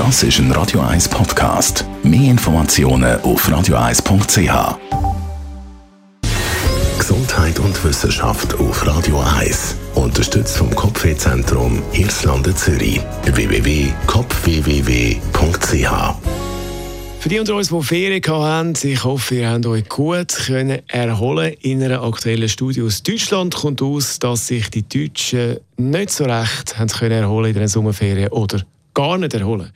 Das ist ein Radio 1 Podcast. Mehr Informationen auf radio1.ch. Gesundheit und Wissenschaft auf Radio 1. Unterstützt vom Kopfwehzentrum Irlande Zürich. www.kopfwww.ch für die unter uns, die Ferien hatten, ich hoffe, ihr habt euch gut können erholen In einer aktuellen Studie aus Deutschland kommt aus, dass sich die Deutschen nicht so recht haben können erholen in den Sommerferien oder gar nicht erholen.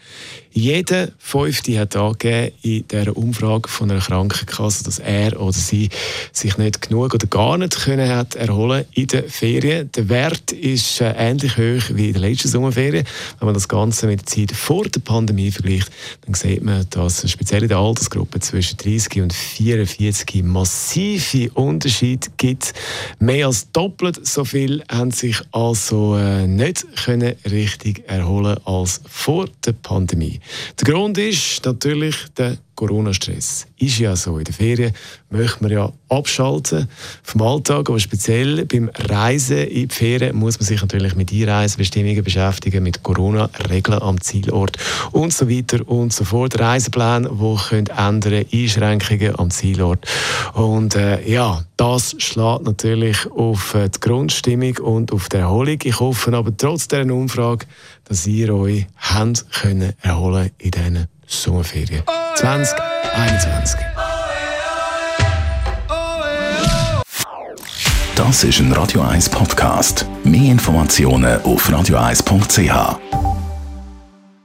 Jeder Fünfte hat angegeben in dieser Umfrage von einer Krankenkasse, dass er oder sie sich nicht genug oder gar nicht können hat erholen in den Ferien. Der Wert ist äh, ähnlich hoch wie in der letzten Sommerferien. Wenn man das Ganze mit der Zeit vor der Pandemie vergleicht, dann sieht man, dass speziell in der Altersgruppe zwischen 30 und 44 massive Unterschiede gibt. Mehr als doppelt so viel haben sich also äh, nicht können richtig erholen als vor der Pandemie. Der Grund ist natürlich der Corona-Stress. Ist ja so. In den Ferien möchte man ja abschalten vom Alltag, aber speziell beim Reisen in die Ferien muss man sich natürlich mit Einreisebestimmungen beschäftigen, mit Corona-Regeln am Zielort und so weiter und so fort. Reisepläne, die können ändern, Einschränkungen am Zielort. Und äh, ja, das schlägt natürlich auf äh, die Grundstimmung und auf die Erholung. Ich hoffe aber trotz dieser Umfrage, dass ihr euch habt können erholen in diesen Sommerferien 2021. Das ist ein Radio 1 Podcast. Mehr Informationen auf radio1.ch.